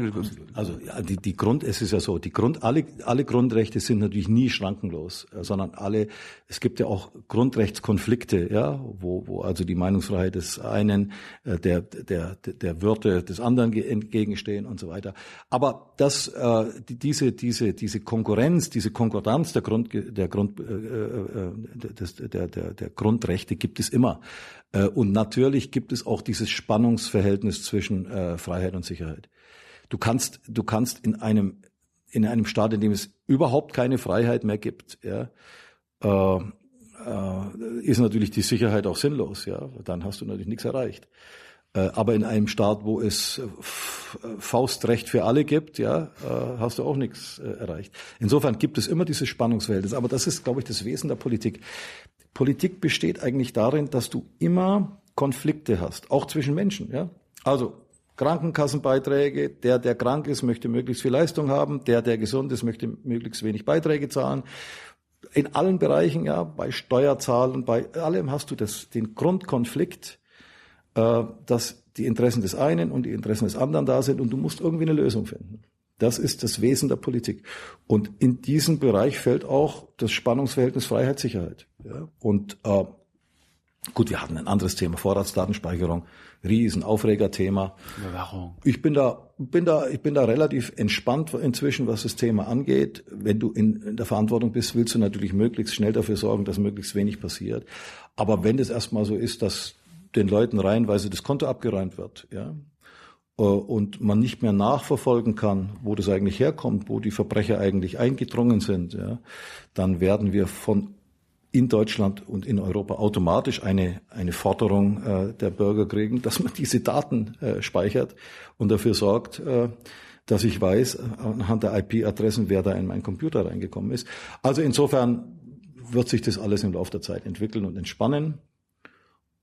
Also ja, die, die Grund, es ist ja so, die Grund, alle, alle Grundrechte sind natürlich nie schrankenlos, äh, sondern alle, es gibt ja auch Grundrechtskonflikte, ja, wo, wo also die Meinungsfreiheit des einen äh, der, der, der Würde des anderen entgegenstehen und so weiter. Aber das, äh, diese, diese, diese Konkurrenz, diese Konkordanz der Grund, der Grund, äh, äh, des, der, der, der Grundrechte gibt es immer. Äh, und natürlich gibt es auch dieses Spannungsverhältnis zwischen äh, Freiheit und Sicherheit. Du kannst, du kannst in einem, in einem Staat, in dem es überhaupt keine Freiheit mehr gibt, ja, äh, äh, ist natürlich die Sicherheit auch sinnlos, ja. Dann hast du natürlich nichts erreicht. Äh, aber in einem Staat, wo es Faustrecht für alle gibt, ja, äh, hast du auch nichts erreicht. Insofern gibt es immer dieses Spannungsverhältnis. Aber das ist, glaube ich, das Wesen der Politik. Politik besteht eigentlich darin, dass du immer Konflikte hast, auch zwischen Menschen. Ja? Also Krankenkassenbeiträge, der, der krank ist, möchte möglichst viel Leistung haben, der, der gesund ist, möchte möglichst wenig Beiträge zahlen. In allen Bereichen, ja, bei Steuerzahlen, bei allem hast du das, den Grundkonflikt, äh, dass die Interessen des einen und die Interessen des anderen da sind und du musst irgendwie eine Lösung finden. Das ist das Wesen der Politik. Und in diesen Bereich fällt auch das Spannungsverhältnis Freiheit-Sicherheit. Ja? Und äh, Gut, wir hatten ein anderes Thema, Vorratsdatenspeicherung, Riesenaufregerthema. Überwachung. Ich bin da, bin da, ich bin da relativ entspannt inzwischen, was das Thema angeht. Wenn du in, in der Verantwortung bist, willst du natürlich möglichst schnell dafür sorgen, dass möglichst wenig passiert. Aber wenn es erstmal so ist, dass den Leuten reihenweise das Konto abgeräumt wird, ja, und man nicht mehr nachverfolgen kann, wo das eigentlich herkommt, wo die Verbrecher eigentlich eingedrungen sind, ja, dann werden wir von in Deutschland und in Europa automatisch eine, eine Forderung äh, der Bürger kriegen, dass man diese Daten äh, speichert und dafür sorgt, äh, dass ich weiß, äh, anhand der IP-Adressen, wer da in meinen Computer reingekommen ist. Also insofern wird sich das alles im Laufe der Zeit entwickeln und entspannen.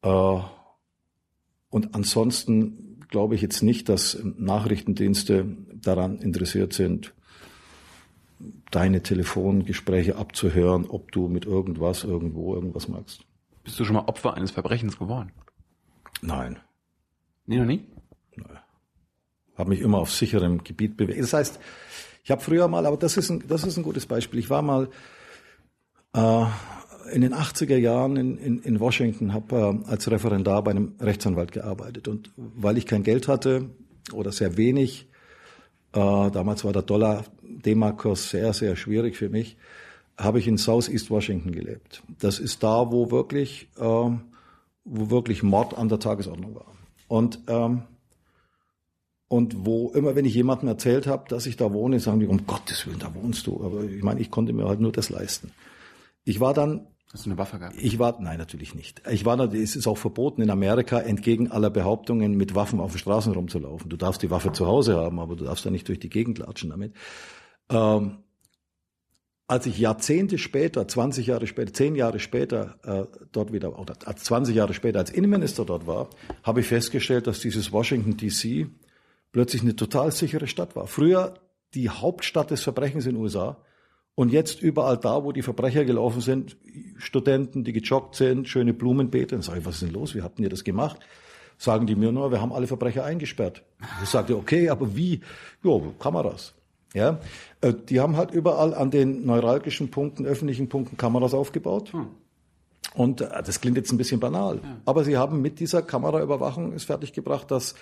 Äh, und ansonsten glaube ich jetzt nicht, dass Nachrichtendienste daran interessiert sind, deine Telefongespräche abzuhören, ob du mit irgendwas irgendwo irgendwas magst. Bist du schon mal Opfer eines Verbrechens geworden? Nein. Nee, noch nie? Habe mich immer auf sicherem Gebiet bewegt. Das heißt, ich habe früher mal, aber das ist ein, das ist ein gutes Beispiel. Ich war mal äh, in den 80er Jahren in, in, in Washington, habe äh, als Referendar bei einem Rechtsanwalt gearbeitet. Und weil ich kein Geld hatte oder sehr wenig, äh, damals war der Dollar D-Mark-Kurs sehr, sehr schwierig für mich, habe ich in Southeast Washington gelebt. Das ist da, wo wirklich, äh, wo wirklich Mord an der Tagesordnung war. Und ähm, und wo immer, wenn ich jemandem erzählt habe, dass ich da wohne, sagen die, um Gottes Willen, da wohnst du. Aber ich meine, ich konnte mir halt nur das leisten. Ich war dann Hast du eine Waffe gehabt? ich war, nein, natürlich nicht. Ich war, es ist auch verboten in Amerika, entgegen aller Behauptungen, mit Waffen auf den Straßen rumzulaufen. Du darfst die Waffe zu Hause haben, aber du darfst ja nicht durch die Gegend latschen damit. Ähm, als ich Jahrzehnte später, 20 Jahre später, 10 Jahre später äh, dort wieder, oder als 20 Jahre später als Innenminister dort war, habe ich festgestellt, dass dieses Washington DC plötzlich eine total sichere Stadt war. Früher die Hauptstadt des Verbrechens in den USA und jetzt überall da, wo die Verbrecher gelaufen sind, Studenten, die gejoggt sind, schöne Blumenbeete, dann sage ich, was ist denn los? Wie habt ihr das gemacht? Sagen die mir nur, wir haben alle Verbrecher eingesperrt. Ich sagte, okay, aber wie? Jo, Kameras. Ja, äh, die haben halt überall an den neuralgischen Punkten, öffentlichen Punkten Kameras aufgebaut. Und äh, das klingt jetzt ein bisschen banal, aber sie haben mit dieser Kameraüberwachung es fertiggebracht, dass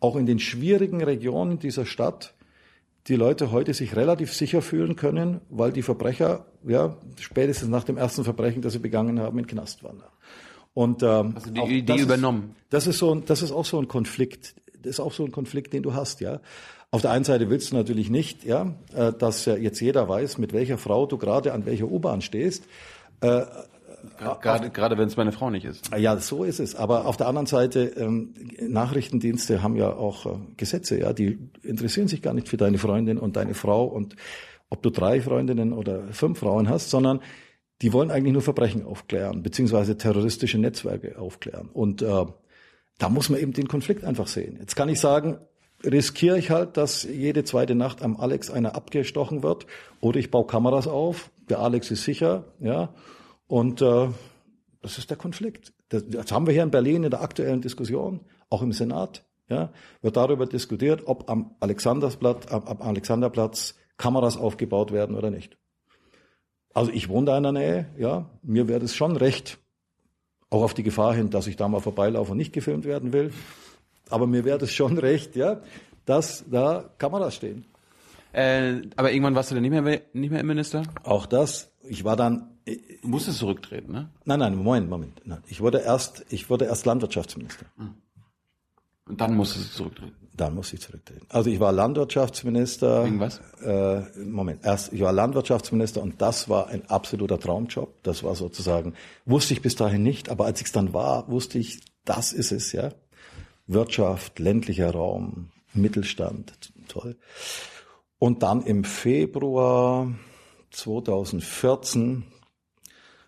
auch in den schwierigen Regionen dieser Stadt die Leute heute sich relativ sicher fühlen können, weil die Verbrecher ja spätestens nach dem ersten Verbrechen, das sie begangen haben, in Knast waren. Und ähm, Also die Idee das ist- übernommen. das ist so, ein- das ist auch so ein Konflikt. Das ist auch so ein Konflikt, den du hast, ja. Auf der einen Seite willst du natürlich nicht, ja, äh, dass jetzt jeder weiß, mit welcher Frau du gerade an welcher U-Bahn stehst. Gerade, gerade wenn es meine Frau nicht ist. Ja, so ist es. Aber auf der anderen Seite, ähm, Nachrichtendienste haben ja auch äh, Gesetze, ja, die interessieren sich gar nicht für deine Freundin und deine Frau und ob du drei Freundinnen oder fünf Frauen hast, sondern die wollen eigentlich nur Verbrechen aufklären, beziehungsweise terroristische Netzwerke aufklären. Und äh, da muss man eben den Konflikt einfach sehen. Jetzt kann ich sagen, riskiere ich halt, dass jede zweite Nacht am Alex einer abgestochen wird, oder ich baue Kameras auf, der Alex ist sicher, ja, und äh, das ist der Konflikt. Das, das haben wir hier in Berlin in der aktuellen Diskussion, auch im Senat, ja, wird darüber diskutiert, ob am Alexanderplatz, am, am Alexanderplatz Kameras aufgebaut werden oder nicht. Also ich wohne da in der Nähe, ja, mir wäre das schon recht, auch auf die Gefahr hin, dass ich da mal vorbeilaufe und nicht gefilmt werden will. Aber mir wäre das schon recht, ja, dass da Kameras stehen. Äh, aber irgendwann warst du dann nicht mehr, nicht mehr Innenminister? Auch das, ich war dann, Du musstest zurücktreten, ne? nein, nein, Moment, Moment. Nein, ich wurde erst, ich wurde erst Landwirtschaftsminister. Und dann musstest du zurücktreten. Dann muss ich zurücktreten. Also ich war Landwirtschaftsminister. Wegen was? Äh, Moment, erst ich war Landwirtschaftsminister und das war ein absoluter Traumjob. Das war sozusagen, wusste ich bis dahin nicht, aber als ich es dann war, wusste ich, das ist es, ja. Wirtschaft, ländlicher Raum, Mittelstand, toll. Und dann im Februar 2014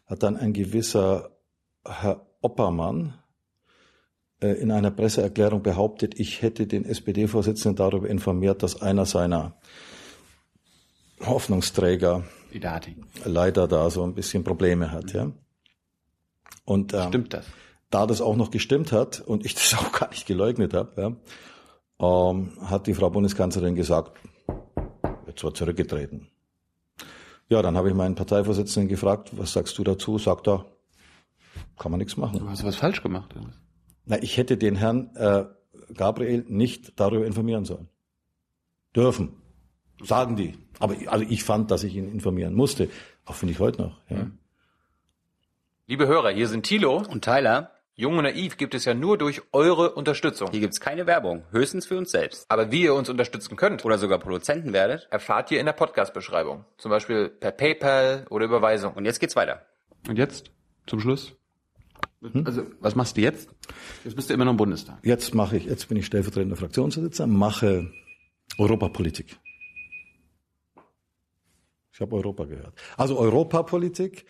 hat dann ein gewisser Herr Oppermann äh, in einer Presseerklärung behauptet, ich hätte den SPD-Vorsitzenden darüber informiert, dass einer seiner Hoffnungsträger Idati. leider da so ein bisschen Probleme hat, ja. Und ähm, Stimmt das? da das auch noch gestimmt hat und ich das auch gar nicht geleugnet habe, ja, ähm, hat die Frau Bundeskanzlerin gesagt, jetzt wird zurückgetreten. Ja, dann habe ich meinen Parteivorsitzenden gefragt, was sagst du dazu? Sagt er, kann man nichts machen. Du hast was falsch gemacht. Na, ich hätte den Herrn äh, Gabriel nicht darüber informieren sollen. Dürfen. Sagen die. Aber also ich fand, dass ich ihn informieren musste. Auch finde ich heute noch. Ja. Liebe Hörer, hier sind Thilo. Und Tyler, Jung und Naiv gibt es ja nur durch eure Unterstützung. hier gibt's keine Werbung, höchstens für uns selbst. Aber wie ihr uns unterstützen könnt, Oder sogar Produzenten werdet. erfahrt ihr in der Podcast-Beschreibung. Zum Beispiel per PayPal oder Überweisung. Und jetzt geht's weiter. Und jetzt? Zum Schluss? Also, was machst du jetzt? Jetzt bist du immer noch im Bundestag. Jetzt mache ich, jetzt bin ich stellvertretender Fraktionsvorsitzender, mache Europapolitik. Ich habe Europa gehört. Also Europapolitik.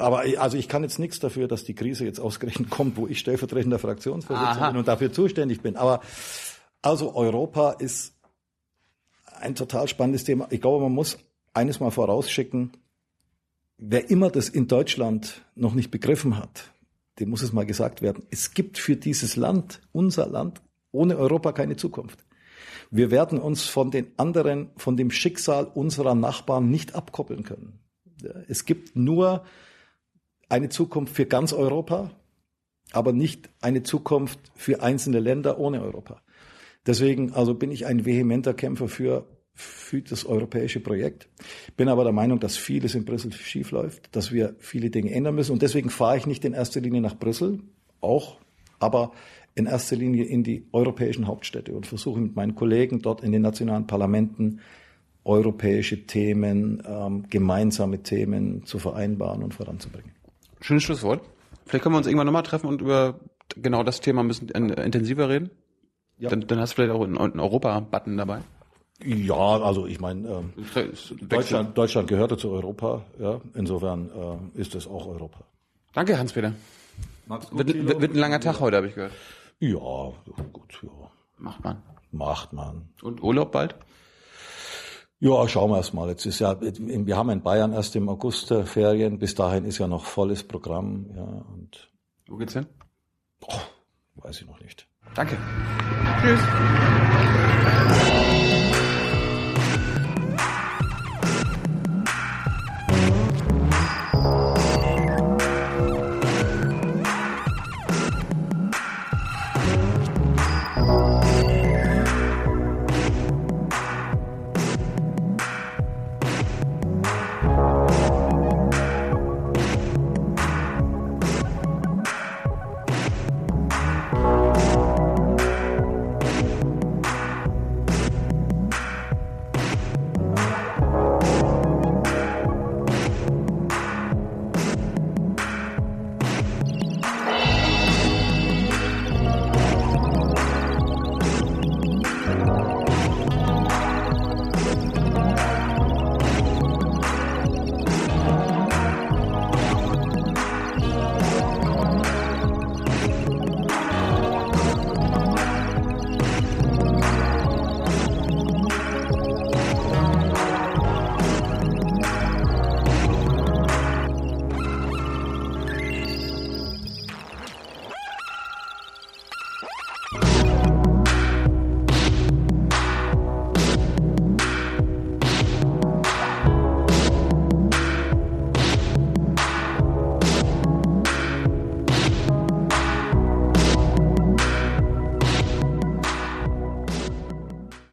Aber ich- also ich kann jetzt nichts dafür, dass die Krise jetzt ausgerechnet kommt, wo ich stellvertretender Fraktionsvorsitzender Aha. bin und dafür zuständig bin. Aber also Europa ist ein total spannendes Thema. Ich glaube, man muss eines mal vorausschicken. Wer immer das in Deutschland noch nicht begriffen hat, dem muss es mal gesagt werden. Es gibt für dieses Land, unser Land, ohne Europa keine Zukunft. Wir werden uns von den anderen, von dem Schicksal unserer Nachbarn nicht abkoppeln können. Es gibt nur eine Zukunft für ganz Europa, aber nicht eine Zukunft für einzelne Länder ohne Europa. Deswegen also bin ich ein vehementer Kämpfer für, für das europäische Projekt. Bin aber der Meinung, dass vieles in Brüssel schief läuft, dass wir viele Dinge ändern müssen. Und deswegen fahre ich nicht in erster Linie nach Brüssel, auch, aber in erster Linie in die europäischen Hauptstädte und versuche mit meinen Kollegen dort in den nationalen Parlamenten europäische Themen, ähm, gemeinsame Themen zu vereinbaren und voranzubringen. Schönes Schlusswort. Vielleicht können wir uns irgendwann nochmal treffen und über genau das Thema ein bisschen äh, intensiver reden. Ja. Dann, dann hast du vielleicht auch einen, einen Europa-Button dabei. Ja, also ich meine, ähm, Deutschland, Deutschland gehörte zu Europa, ja. Insofern äh, ist es auch Europa. Danke, Hans-Peter. Wird, wird, wird ein langer Tag heute, habe ich gehört. Ja, gut, ja. Macht man. Macht man. Und Urlaub bald? Ja, schauen wir erst mal. Jetzt ist ja, wir haben in Bayern erst im August äh, Ferien. Bis dahin ist ja noch volles Programm, ja. Und Wo geht's hin? boah, weiß ich noch nicht. Danke. Tschüss.